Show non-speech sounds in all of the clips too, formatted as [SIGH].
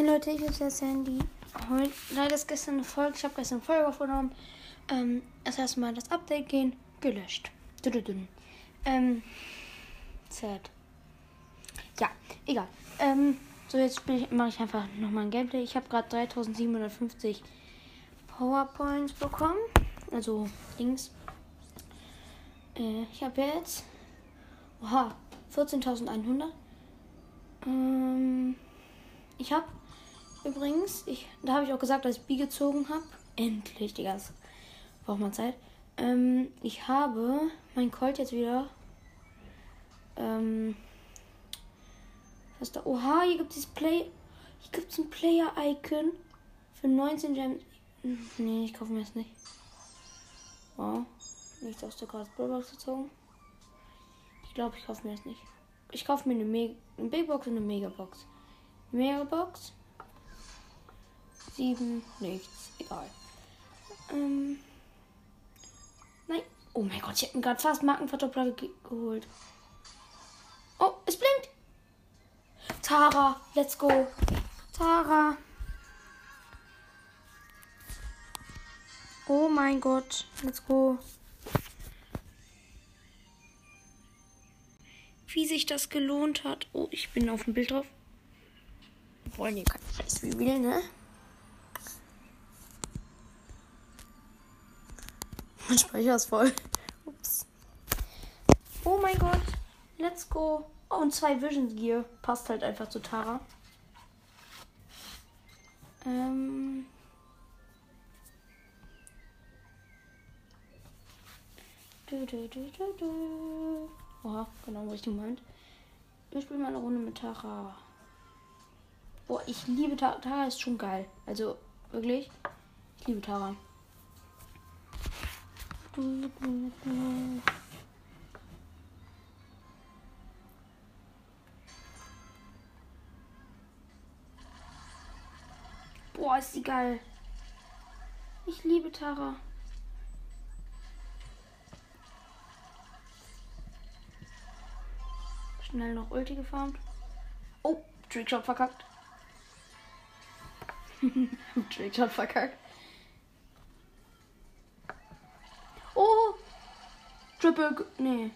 Hey Leute, ich bin der Sandy. Heute, leider ist gestern eine Folge, ich habe gestern eine Folge aufgenommen. Ähm, erst erstmal das Update gehen, gelöscht. Dududun. Ähm, sad. Ja, egal. Ähm, so jetzt mache ich einfach nochmal ein Gameplay. Ich habe gerade 3750 Powerpoints bekommen. Also links. Äh, ich habe jetzt. Oha, 14.100. Ähm, ich habe übrigens, ich, da habe ich auch gesagt, dass ich B gezogen habe. Endlich, Digga. Das braucht man Zeit. Ähm, ich habe mein Colt jetzt wieder. Ähm, was da? Oha, hier gibt es Play. Hier gibt es ein Player-Icon für 19 Gems. Nee, ich kaufe mir das nicht. Wow. Nichts aus der Grasballbox gezogen. Ich glaube, ich kaufe mir das nicht. Ich kaufe mir eine, Me eine Big Box und eine Megabox. Megabox. Sieben, nichts. Egal. Ähm. Nein. Oh mein Gott, ich hätte mir gerade fast Markenverdoppler ge geholt. Oh, es blinkt. Tara, let's go. Tara. Oh mein Gott, let's go. Wie sich das gelohnt hat. Oh, ich bin auf dem Bild drauf. Wollen hier kein Scheiß Reveal, ne? Mein Speicher ist voll. Ups. Oh mein Gott. Let's go. Oh, und zwei Vision Gear. Passt halt einfach zu Tara. Ähm. Du, du, du, du, du. Oha, genau, wo ich die meint. Wir spielen mal eine Runde mit Tara. Boah, ich liebe Tara. Tara ist schon geil. Also, wirklich. Ich liebe Tara. Boah, ist die geil. Ich liebe Tara. Schnell noch Ulti gefarmt. Oh, Trickshot verkackt. [LAUGHS] Trickshot verkackt. Oh! Triple. Nee.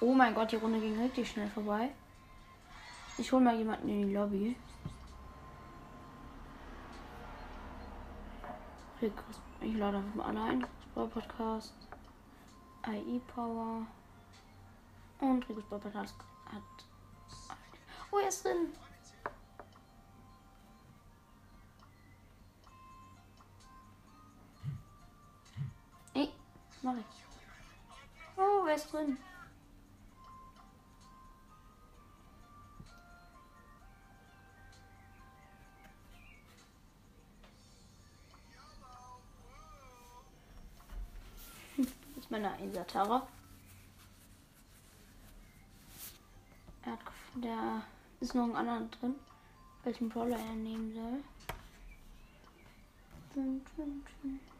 Oh mein Gott, die Runde ging richtig schnell vorbei. Ich hole mal jemanden in die Lobby. Ich lade einfach mal alle ein. Ball Podcast. IE Power. Und Ball Podcast hat. Oh, er ist drin. Ist drin? ist meine Einsatara. Er der ist noch ein anderer drin, welchen Brawler er nehmen soll. Ich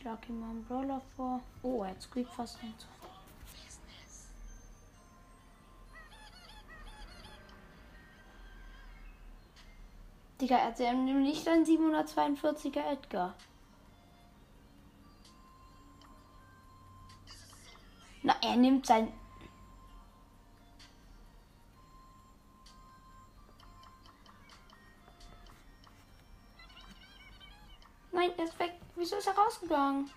schlag ihm mal einen Brawler vor. Oh, er hat fast nicht. Digga, er hat nicht ein 742er Edgar. Na, er nimmt sein. Nein, er ist weg. Wieso ist er rausgegangen?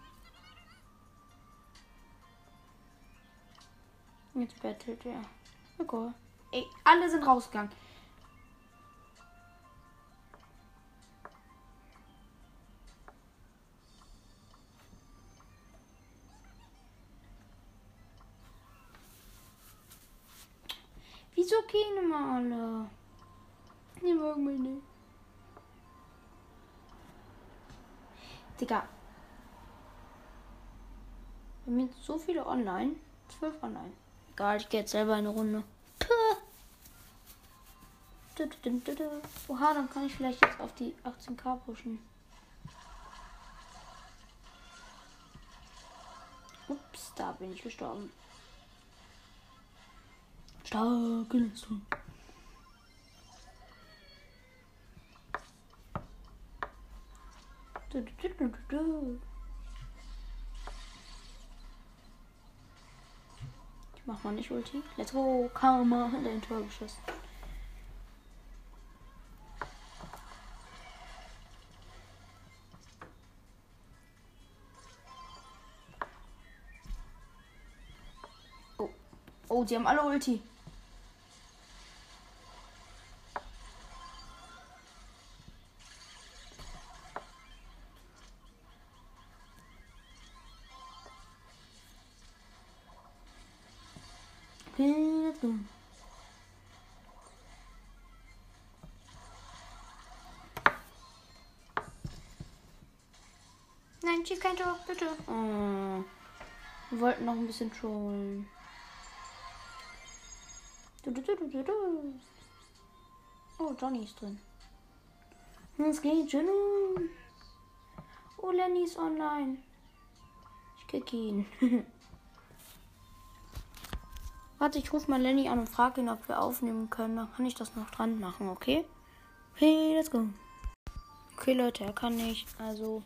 Jetzt bettelt er. Okay. Ey, alle sind rausgegangen. Wieso gehen immer alle? Die mögen mich nicht. Digga. Wir haben jetzt so viele online. Zwölf online. Egal, ich gehe jetzt selber eine Runde. Oha, dann kann ich vielleicht jetzt auf die 18k pushen. Ups, da bin ich gestorben. Starke Leistung. Ich mach mal nicht Ulti. Let's go. Karma hat ein Tor geschossen. Oh. Oh, die haben alle Ulti. Schieß kein Tor, bitte. Oh. Wir wollten noch ein bisschen trollen. Oh, Johnny ist drin. Es geht Johnny. Oh, Lenny ist online. Ich kick ihn. [LAUGHS] Warte, ich rufe mal Lenny an und frage ihn, ob wir aufnehmen können. Dann kann ich das noch dran machen, okay? Okay, let's go. Okay, Leute, er kann nicht. Also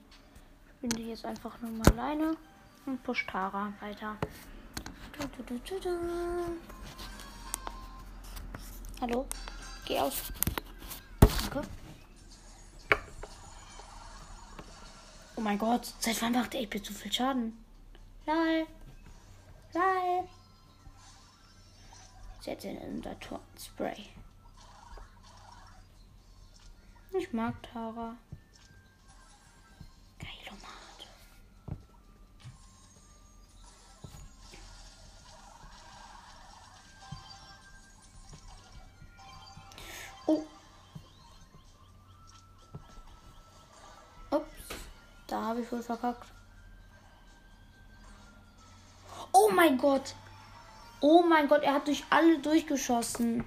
bin ich jetzt einfach nur mal alleine und push Tara weiter. Du, du, du, Hallo? Geh aus. Danke. Oh mein Gott, seit wann macht 8 so viel Schaden? Lol. Lol. Setz ihn in unser Spray. Ich mag Tara. Wohl verkackt. Oh mein Gott. Oh mein Gott, er hat durch alle durchgeschossen.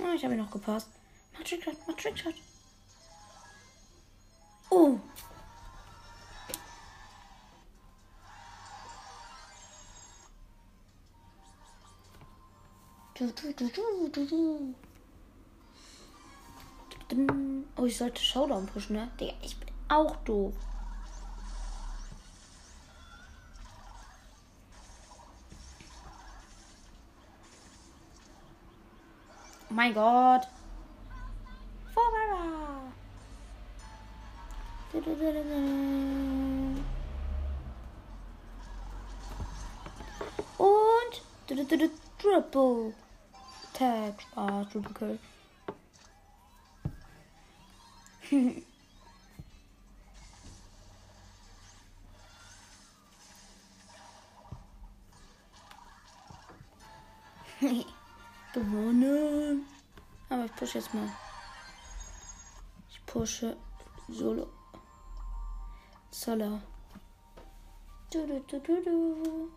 Oh, ich habe ihn noch gepasst. Mach Trickshot, mach Trickshot. Oh, ich sollte Showdown pushen, ne? Digga, ich bin auch doof. Oh mein Gott. Forever. Und Triple. Tag. Ah, Triple Kill. [LAUGHS] Gewonnen. Aber ich pushe jetzt mal. Ich pushe Solo. Solo. Du, du, du, du, du.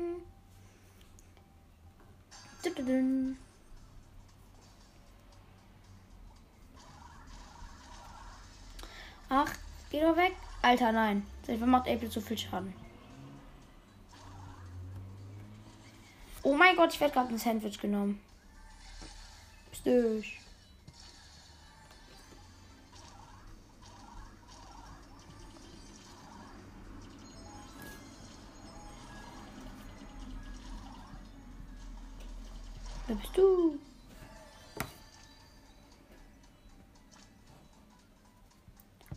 [LAUGHS] Ach, geh doch weg. Alter, nein. Seit macht April so viel Schaden? Oh mein Gott, ich werde gerade ein Sandwich genommen. Bist Wer bist du?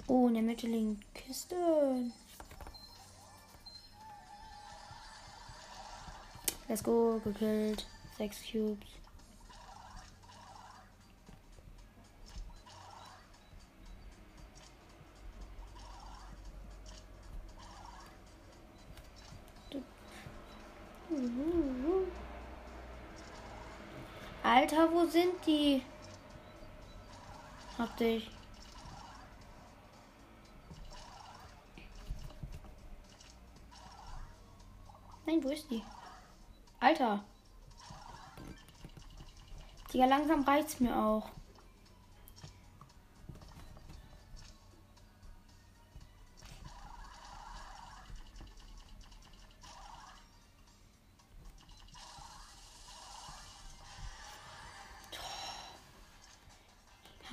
Oh, in der Mitte liegen Kisten. Let's go, gekillt. Sechs Cubes. sind die? Hab dich. Nein, wo ist die? Alter. Digga, langsam reicht's mir auch.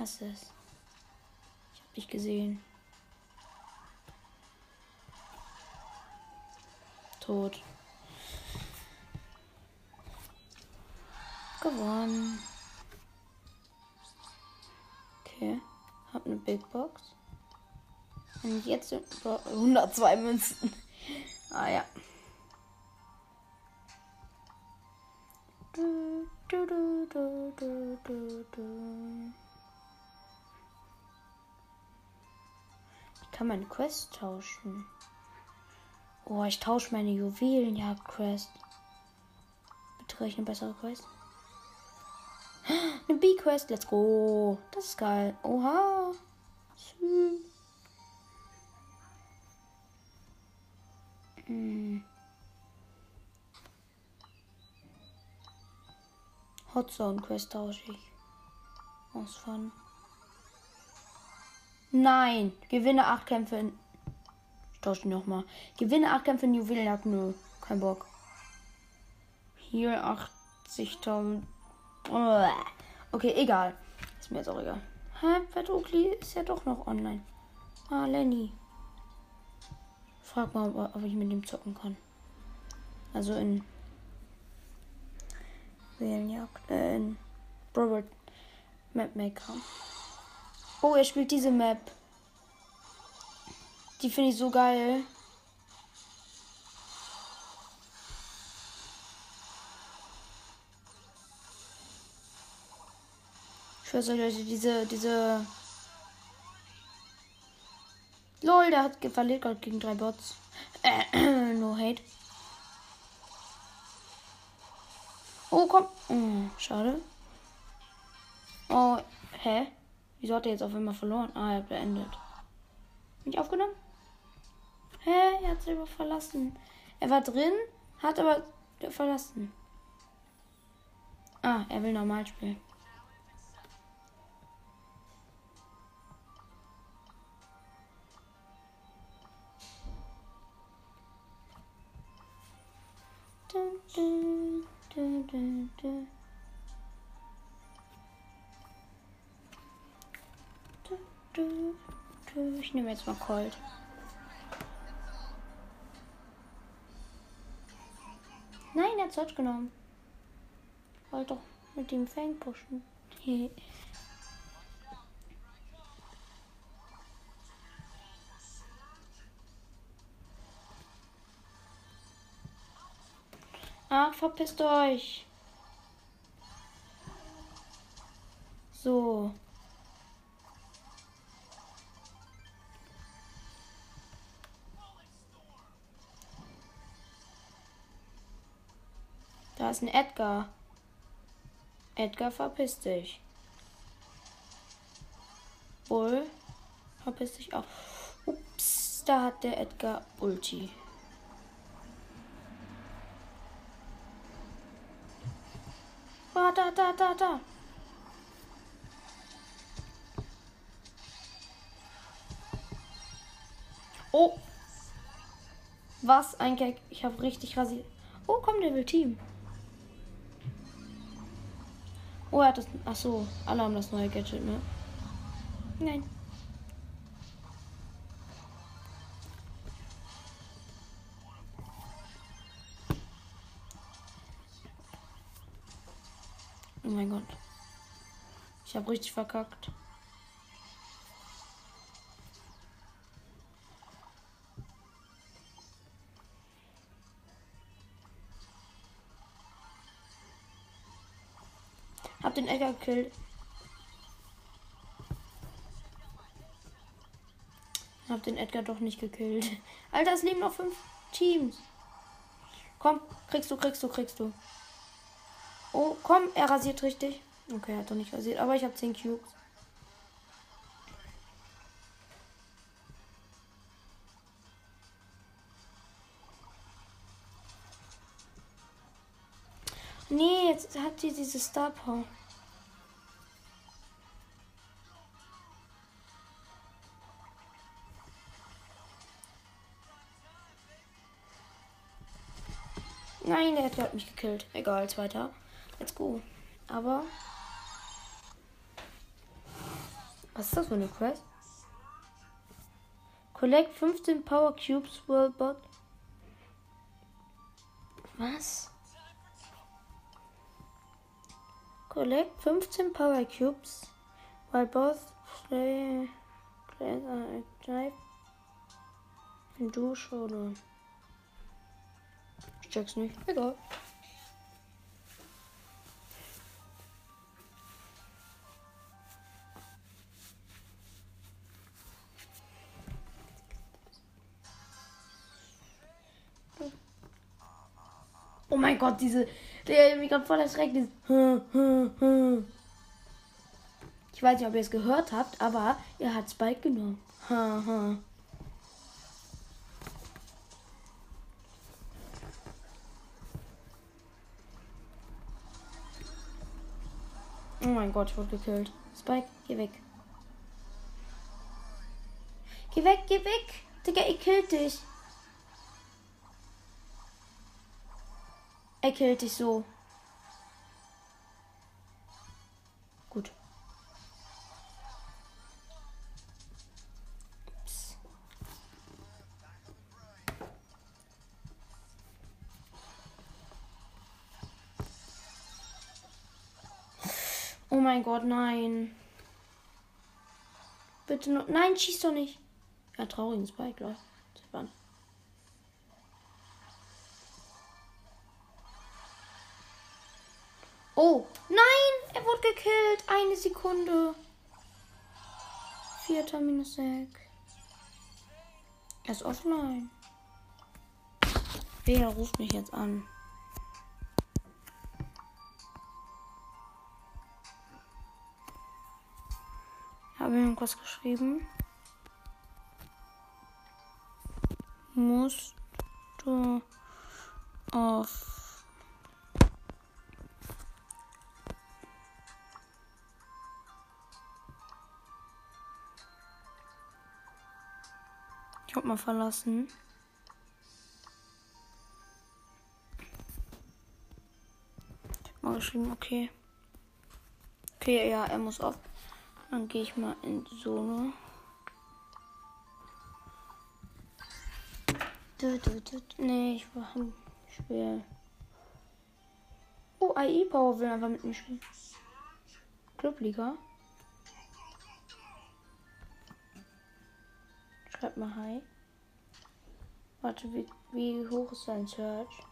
Hasse es. Ich hab dich gesehen. Tot. Gewonnen. Okay. Hab eine Big Box. Und jetzt 102 Münzen. [LAUGHS] Ah ja. Du, du, du, du, du, du, du. Kann meine Quest tauschen. Oh, ich tausche meine Juwelenjagd-Quest. Bitte eine bessere Quest. Eine B-Quest, let's go. Das ist geil. Oha. Hm. Hot Zone Quest tausche ich. Aus Fun. Nein. Gewinne 8 Kämpfe in. Ich tausche nochmal. Gewinne 8 Kämpfe in Juwelenjagd. Nö. Kein Bock. Hier 80.000. Okay, egal. Ist mir jetzt auch egal. Hä? Petokli ist ja doch noch online. Ah, Lenny. Frag mal, ob, ob ich mit dem zocken kann. Also in. Juwelenjagd. Äh, in. Robert Mapmaker. Oh, er spielt diese Map. Die finde ich so geil. Ich weiß euch, Leute, diese, diese. Lol, der hat verliert gerade gegen drei Bots. Äh, [COUGHS] no hate. Oh, komm. Oh, schade. Oh, hä? Wieso hat er jetzt auf einmal verloren? Ah, er hat beendet. Bin ich aufgenommen? Hä? Er hat selber verlassen. Er war drin, hat aber verlassen. Ah, er will normal spielen. Dun, dun, dun, Ich nehme jetzt mal Colt. Nein, er hat Search genommen. Wollte doch mit dem Fang pushen. Ach, [LAUGHS] verpisst euch. So. Da ist ein Edgar. Edgar, verpiss dich. Bull, verpiss dich auch. Ups, da hat der Edgar Ulti. Ah, da, da, da, da. Oh. Was ein Gag. Ich habe richtig rasiert. Oh, komm, der will Team. Oh, er hat das. Ach so, alle haben das neue Gadget, ne? Nein. Oh mein Gott. Ich habe richtig verkackt. Den Edgar gekillt. Hab den Edgar doch nicht gekillt. [LAUGHS] Alter, es leben noch fünf Teams. Komm, kriegst du, kriegst du, kriegst du. Oh, komm, er rasiert richtig. Okay, er hat doch nicht rasiert, aber ich habe 10 Cubes. Nee, jetzt hat sie diese Star Power. Nein, der hat mich gekillt. Egal, zweiter. Let's go. Aber. Was ist das für eine Quest? Collect 15 Power Cubes World Bot. Was? Collect 15 Power Cubes while both play, active in Dusche oder. Ich check's nicht. Egal. Oh mein Gott, diese. Der mich gerade voll erschreckt. Ich weiß nicht, ob ihr es gehört habt, aber er hat Spike genommen. Ha, ha. Mein Gott, ich wurde gekillt. Spike, geh weg. Geh weg, geh weg. Digga, ich killt dich. Er killt dich so. Mein Gott, nein. Bitte nur. Nein, schieß doch nicht. Ja, traurigen Spike, Leute. Oh, nein, er wurde gekillt. Eine Sekunde. Vierter minus sechs. Er ist offline. Wer ruft mich jetzt an? Habe ich irgendwas geschrieben? Musst du auf mal verlassen. Ich hab mal geschrieben, okay. Okay, ja, er muss auf. Dann gehe ich mal in Solo. Du, du. Nee, ich war schwer. Oh, AI Power will einfach mit mir spielen. Clubliga. Schreib mal Hi. Warte, wie, wie hoch ist sein Search?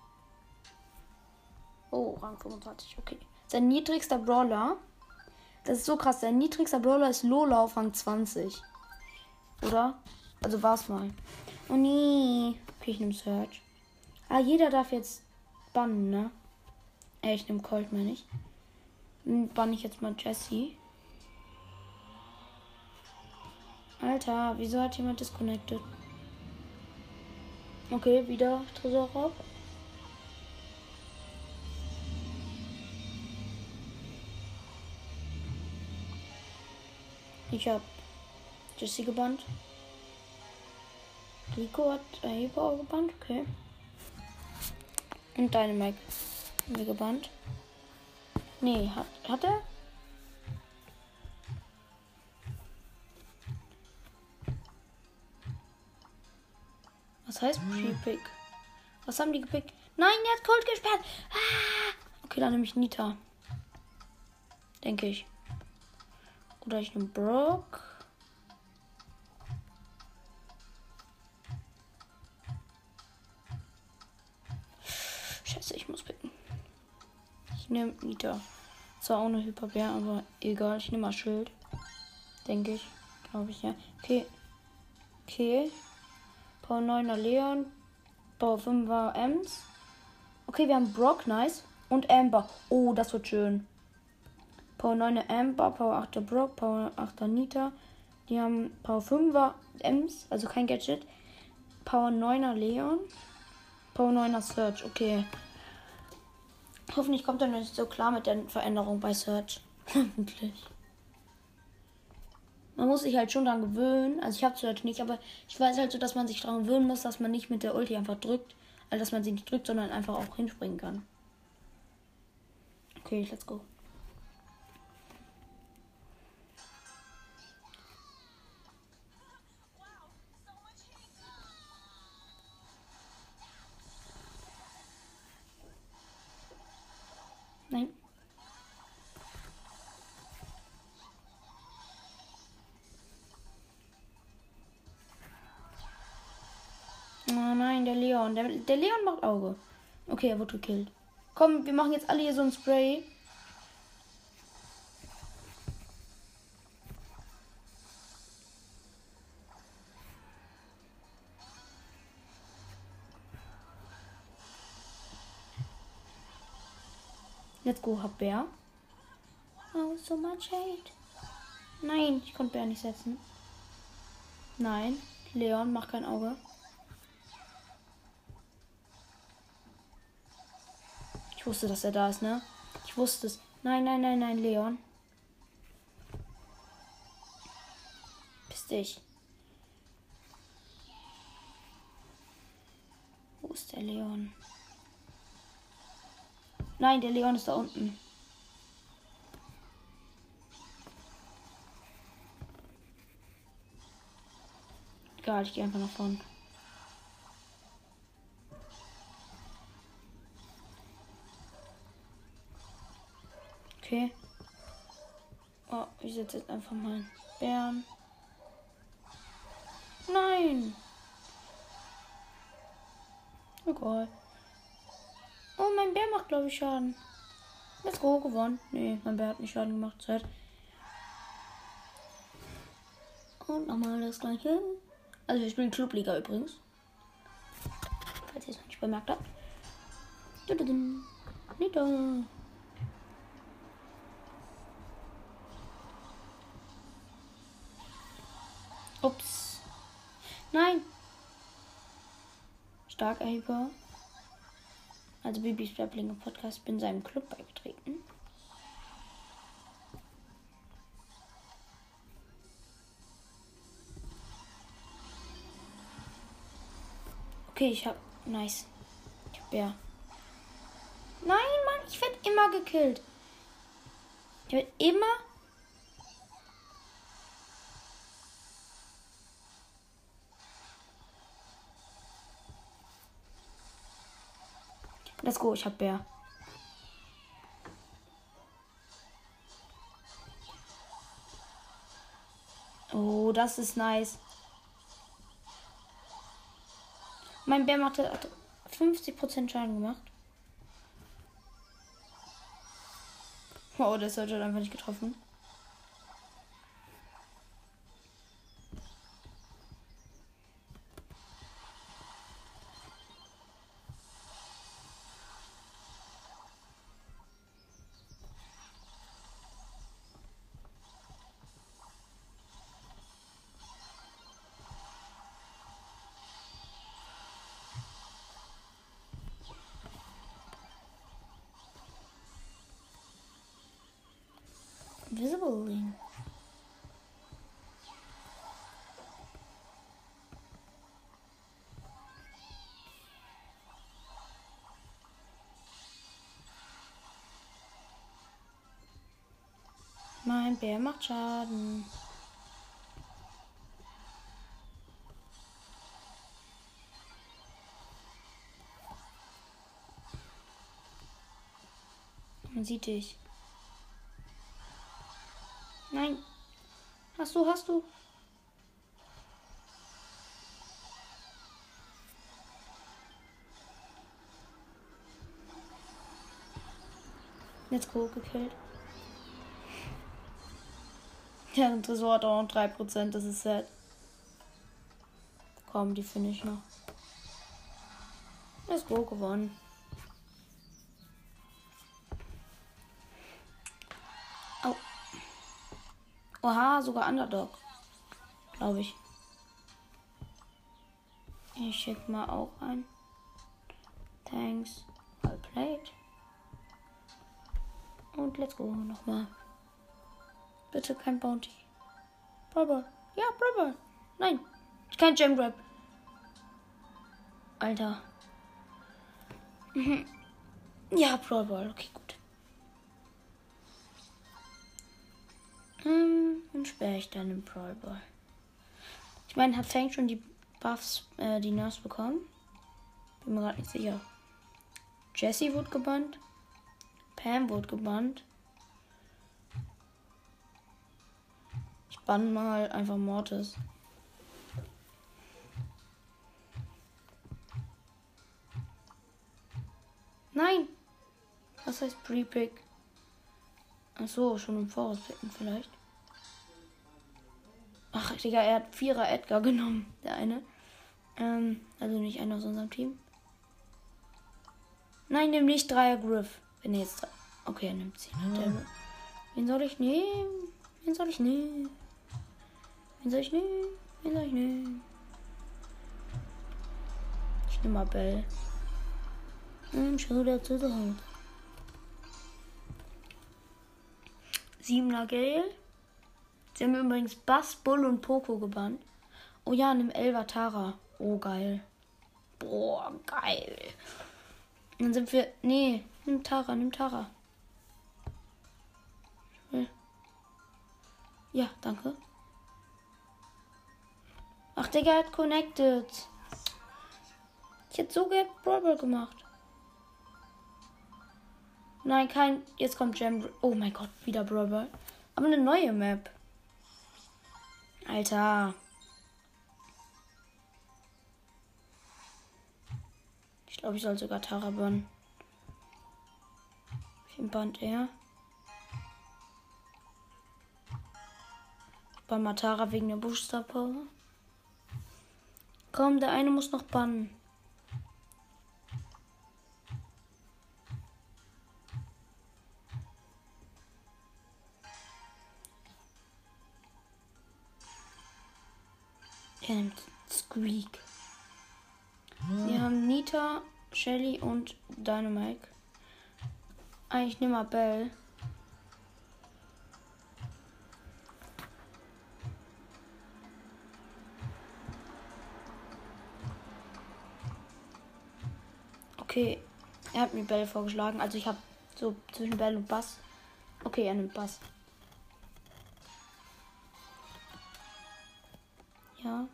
Oh, Rang 25, okay. Sein niedrigster Brawler. Das ist so krass. Sein niedrigster Brawler ist Lola auf Rang 20. Oder? Also war's mal. Oh nee. Okay, ich nehme Search. Ah, jeder darf jetzt bannen, ne? Äh, ich nehme Colt, meine ich. Dann bann ich jetzt mal Jesse. Alter, wieso hat jemand disconnected? Okay, wieder Tresorraub. Ich hab Jesse gebannt. Rico hat Aebo gebannt, okay. Und deine Dynamite haben wir gebannt. Nee, hat, hat er? Was heißt Pre-Pick? Was haben die gepickt? Nein, er hat Cold gesperrt. Ah! Okay, dann nehme ich Nita. Denke ich. Oder ich nehme Brock. Scheiße, ich muss picken. Ich nehme Nita. Zwar ohne Hyperbär, aber egal. Ich nehme mal Schild. Denke ich. Glaube ich, ja. Okay. Okay. Power 9er Leon. Power 5er Ems. Okay, wir haben Brock, nice. Und Amber. Oh, das wird schön. Power 9er Amber, Power 8er Brock, Power 8er Nita. Die haben Power 5er Ems, also kein Gadget. Power 9er Leon. Power 9er Search, okay. Hoffentlich kommt er nicht so klar mit der Veränderung bei Search. [LAUGHS] Hoffentlich. Man muss sich halt schon daran gewöhnen. Also ich habe Search nicht, aber ich weiß halt so, dass man sich daran gewöhnen muss, dass man nicht mit der Ulti einfach drückt. Also dass man sie nicht drückt, sondern einfach auch hinspringen kann. Okay, let's go. Der, der Leon macht Auge. Okay, er wurde gekillt. Komm, wir machen jetzt alle hier so ein Spray. Let's go, hab Bär. Oh, so much hate. Nein, ich konnte Bär nicht setzen. Nein, Leon, mach kein Auge. Ich wusste, dass er da ist, ne? Ich wusste es. Nein, nein, nein, nein, Leon. Bist dich. Wo ist der Leon? Nein, der Leon ist da unten. Egal, ich gehe einfach nach vorne. Okay. Oh, ich setze jetzt einfach mal einen Bären. Nein. Egal. Oh, mein Bär macht, glaube ich, Schaden. Let's go, gewonnen. Nee, mein Bär hat nicht Schaden gemacht. Zeit. Und nochmal das gleiche. Also wir spielen Clubliga übrigens. Falls ihr es noch nicht bemerkt habt. Nieder. Nein. Stark Erheber. Also Bibis Blärblinge Podcast bin seinem Club beigetreten. Okay, ich hab. Nice. Ich hab Bär. Nein, Mann, ich werde immer gekillt. Ich werde immer. Let's go, ich hab Bär. Oh, das ist nice. Mein Bär machte, hat 50% Schaden gemacht. Oh, der hat einfach nicht getroffen. Link. Mein Bär macht Schaden. Man sieht dich. Nein. Hast du, hast du? Jetzt go gekillt. [LAUGHS] Ja, ein Tresor hat auch noch 3%, das ist sad. Komm, die finde ich noch. Let's go gewonnen. Oha, sogar Underdog. Glaube ich. Ich schick mal auch ein. Thanks. Well played. Und let's go. Nochmal. Bitte kein Bounty. Brawl Ja, Brawl Nein. Kein Gem Grab. Alter. [LAUGHS] Ja, Brawl. Okay, gut. Hm, dann sperre ich dann den Brawl Ball. Ich meine, hat Fang schon die Buffs, äh, die Nerfs bekommen? Bin mir gerade nicht sicher. Jesse wurde gebannt. Pam wurde gebannt. Ich bann mal einfach Mortis. Nein! Was heißt Pre-Pick? Achso, schon im Voraus vielleicht. Ach, Digga, er hat Vierer Edgar genommen, der eine. Ähm, also nicht einer aus unserem Team. Nein, nimm nicht Dreier Griff. Wenn er jetzt. Okay, er nimmt sie. Mhm. Wen soll ich nehmen? Wen soll ich nehmen? Wen soll ich nehmen? Wen soll ich nehmen? Ich nehme mal Bell. Hm, schau der zu halt. Siebener Gale. Sie haben übrigens Bass, Bull und Poco gebannt. Oh ja, nimm Elva Tara. Oh, geil. Boah, geil. Dann sind wir. Nee, nimm Tara, nimm Tara. Ja, danke. Ach, Digga hat connected. Ich hätte so gerne Brawl gemacht. Nein, kein. Jetzt kommt Gem. Oh mein Gott, wieder Brawl Aber eine neue Map. Alter. Ich glaube, ich soll sogar Tara bannen. Wie Band er? Bei Matara wegen der Booster Power. Komm, der eine muss noch bannen. Nimmt Squeak. Wir haben Nita, Shelly und Dynamite. Eigentlich nehme mal Bell. Okay, er hat mir Bell vorgeschlagen. Also ich habe so zwischen Bell und Bass. Okay, er nimmt Bass. Ja.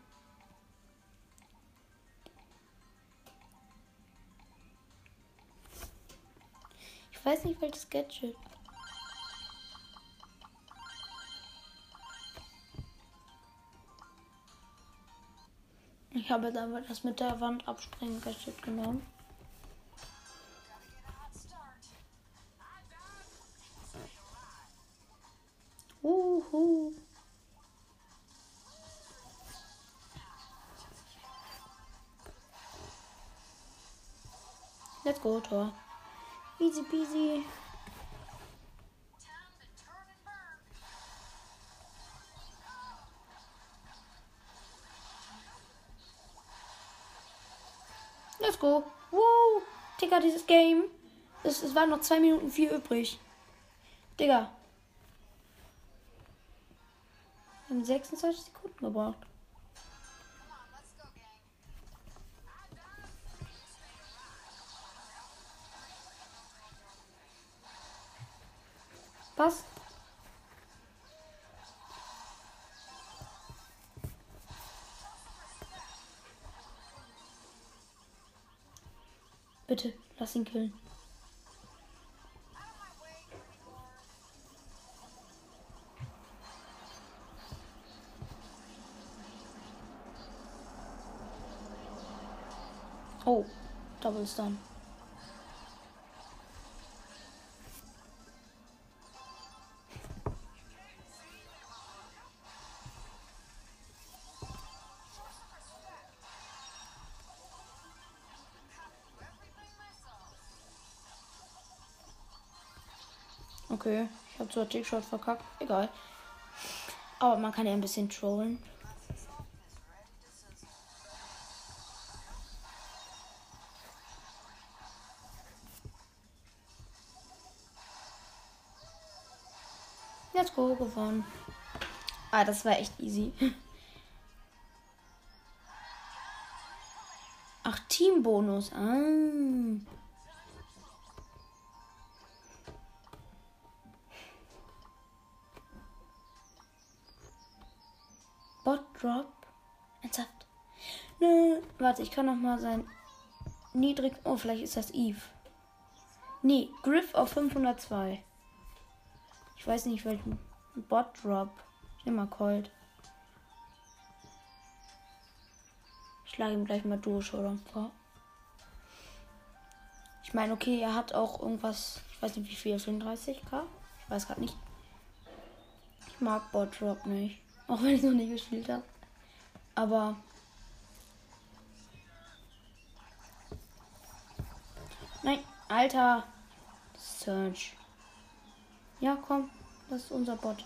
Ich weiß nicht, welches Gadget. Ich habe jetzt aber das mit der Wand abspringen Gadget genommen. Let's go, Tor. Easy peasy. Let's go. Wow. Digga, dieses Game. Es, es waren noch 2 Minuten 4 übrig. Digga. Wir haben 26 Sekunden gebraucht. Was? Bitte, lass ihn killen. Oh, double stun. Okay, ich habe zwar Tickshot verkackt, egal. Aber man kann ja ein bisschen trollen. Let's go, gewonnen. Ah, das war echt easy. Ach, Teambonus. Ah. Warte, ich kann noch mal sein niedrig. Oh, vielleicht ist das Eve. Nee, Griff auf 502. Ich weiß nicht welchen. Bot Drop. Ich nehme mal Cold. Ich schlage ihm gleich mal durch, oder? vor. Ich meine, okay, er hat auch irgendwas. Ich weiß nicht wie viel. 35k? Ich weiß gerade nicht. Ich mag Bot Drop nicht. Auch wenn ich noch nicht gespielt habe. Aber. Alter. Search. Ja, komm. Das ist unser Bot.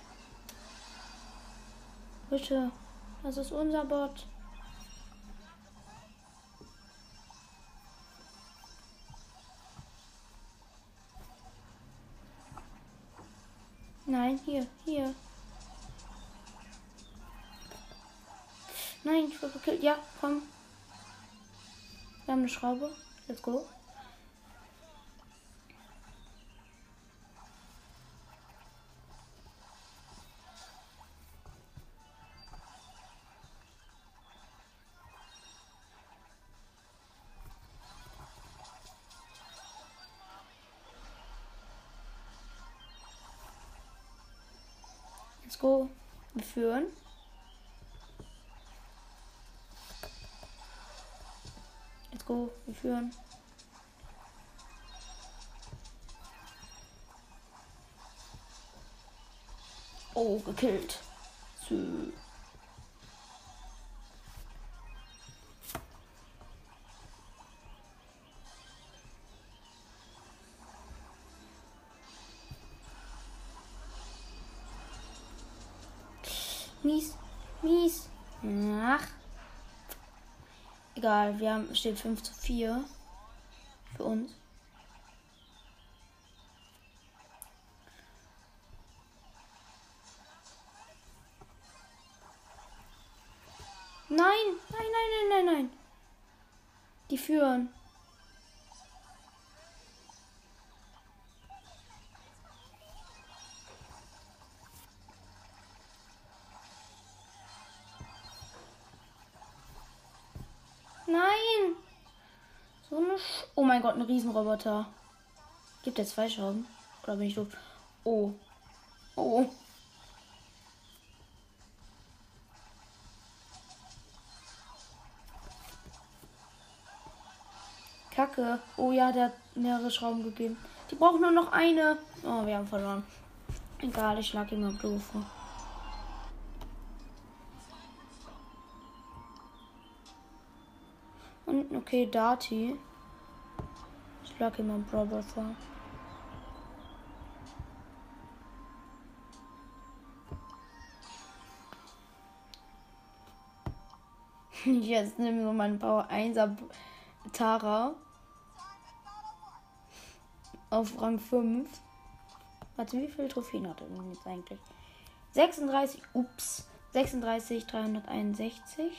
Bitte. Das ist unser Bot. Nein, hier, hier. Nein, ich wurde gekillt. Ja, komm. Wir haben eine Schraube. Let's go. Führen. go. Wir führen. Oh, gekillt. So. Egal, wir haben steht 5 zu 4 für uns. Gott, ein Riesenroboter. Gibt er zwei Schrauben? Oder bin ich doof? Oh. Oh. Kacke. Oh ja, der hat mehrere Schrauben gegeben. Die brauchen nur noch eine. Oh, wir haben verloren. Egal, ich schlag mal doof. Und okay, Dati. Ihm am Brother vor. [LAUGHS] Jetzt nehmen wir meinen Power 1er Tara. Auf Rang 5. Warte, wie viele Trophäen hat er denn jetzt eigentlich? 36, ups, 36, 361.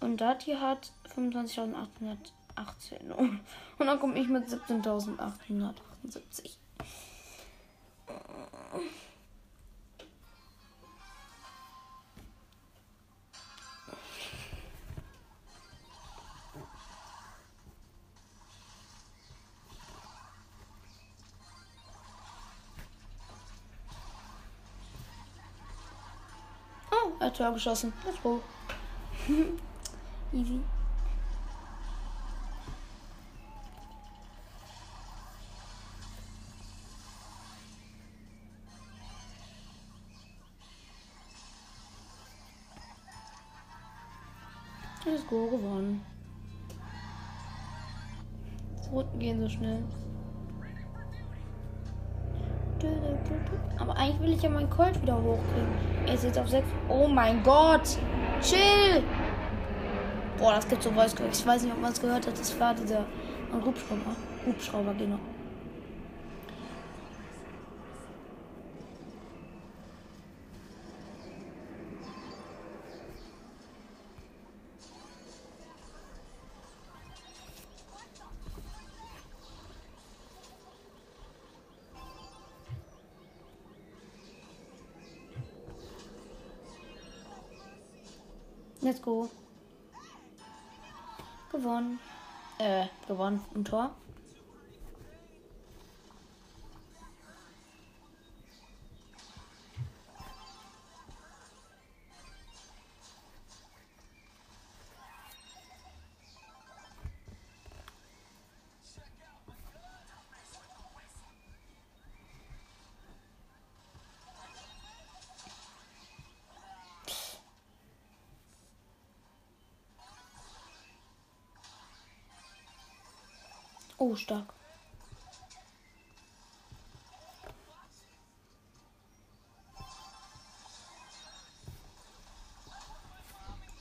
Und Dati hat 25.800. 18. Und dann komme ich mit 17.878. Oh, er hat Tor geschossen. Let's go. [LAUGHS] Easy. Das gewonnen. Die gehen so schnell. Aber eigentlich will ich ja meinen Colt wieder hochkriegen. Er ist jetzt auf 6. Oh mein Gott! Chill! Boah, das gibt so Voice. Ich weiß nicht, ob man es gehört hat. Das war dieser Hubschrauber. Hubschrauber, genau. Go. Gewonnen. Äh, gewonnen. Ein Tor. Oh, stark.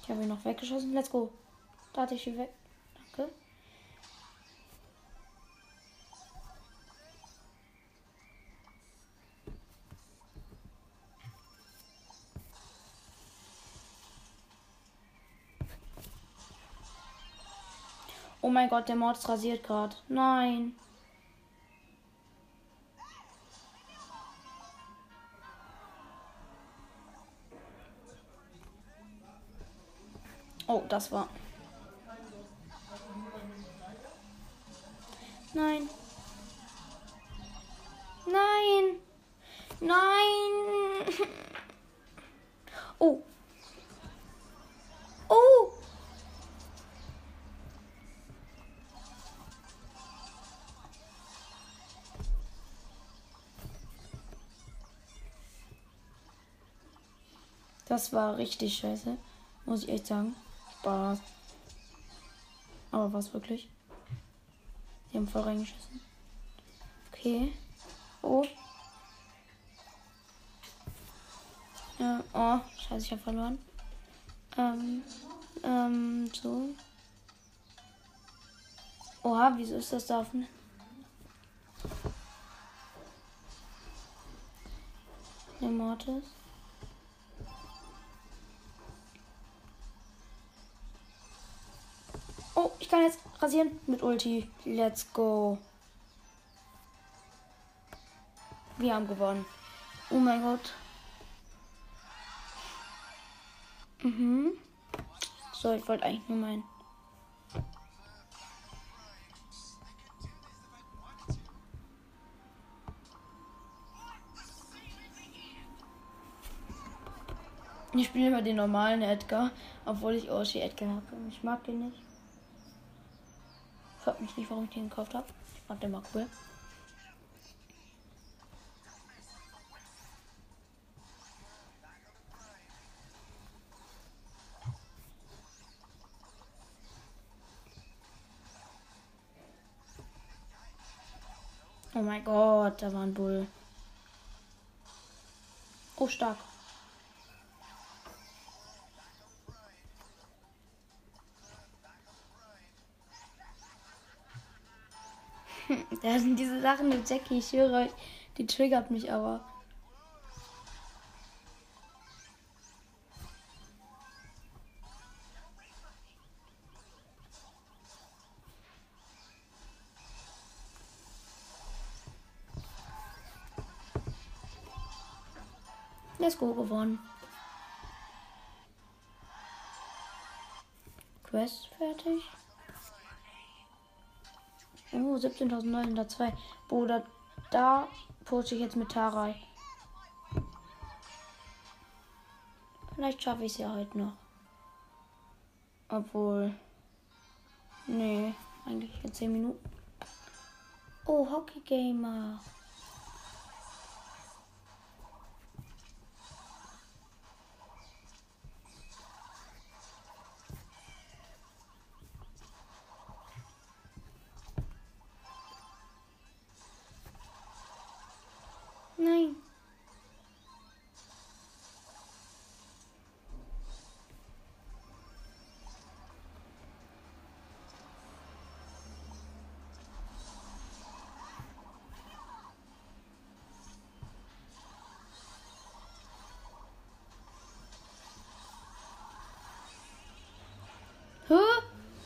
Ich habe ihn noch weggeschossen. Let's go. Da hatte ich ihn weg. Mein Gott, der Mord ist rasiert gerade. Nein. Oh, das war. Nein. Nein. Nein. [LAUGHS] Oh. Das war richtig scheiße. Muss ich echt sagen. Spaß. Aber was wirklich? Die haben voll reingeschissen. Okay. Oh. Ja, oh, scheiße, ich habe verloren. Ähm, ähm, so. Oha, wieso ist das da offen? Der Mortis. Rasieren mit Ulti. Let's go. Wir haben gewonnen. Oh mein Gott. Mhm. So, ich wollte eigentlich nur meinen. Ich spiele immer den normalen Edgar, obwohl ich Oshi Edgar habe. Ich mag den nicht. Fragt mich nicht, warum ich den gekauft habe. Ich fand den mal cool. Oh mein Gott, da war ein Bull. Oh, stark. Sind diese Sachen mit Jackie, ich höre euch, die triggert mich aber. Let's go gewonnen. Quest fertig. Oh, 17.902. Bruder, da poste ich jetzt mit Tarai. Vielleicht schaffe ich es ja heute noch. Obwohl. Nee, eigentlich in 10 Minuten. Oh, Hockey Gamer.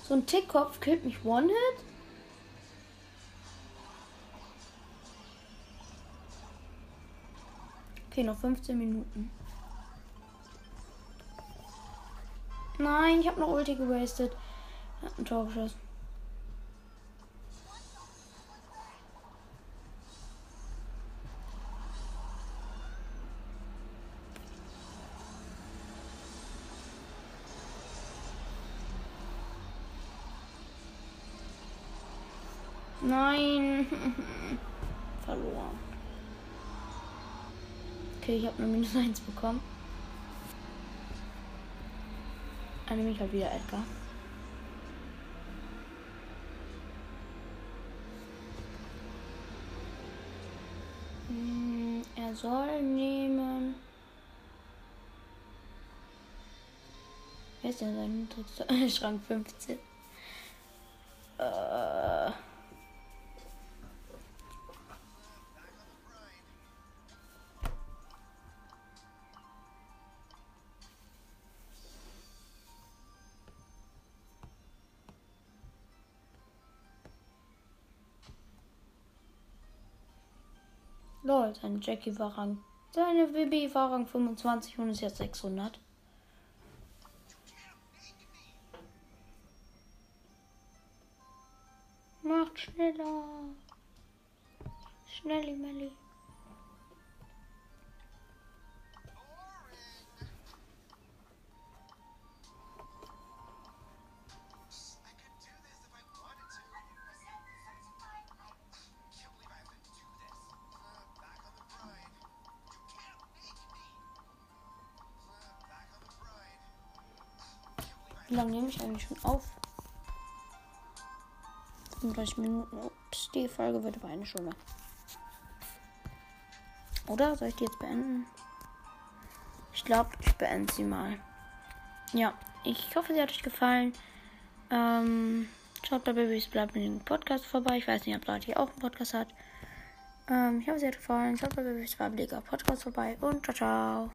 So ein Tickkopf killt mich One-Hit? Okay, noch 15 Minuten. Nein, ich habe noch Ulti gewastet. Ein Tor geschossen. [LAUGHS] 1 bekommen. Dann nehme ich halt wieder Edgar. Hm, er soll nehmen. Wer ist denn sein [LAUGHS] Schrank 15? Äh. Lol, seine Jackie war Rang. Seine Bibi war Rang 25 und ist jetzt 600. Macht schneller. Schnelli, Melli. Lange nehme ich eigentlich schon auf? 35 Minuten. Ups, die Folge wird aber eine Stunde. Oder soll ich die jetzt beenden? Ich glaube, ich beende sie mal. Ja, ich hoffe, sie hat euch gefallen. Ähm, schaut bei Babys bleibt mit dem Podcast vorbei. Ich weiß nicht, ob Leute hier auch einen Podcast hat. Ähm, ich hoffe, sie hat gefallen. Schaut bei Babys Podcast vorbei und ciao, ciao.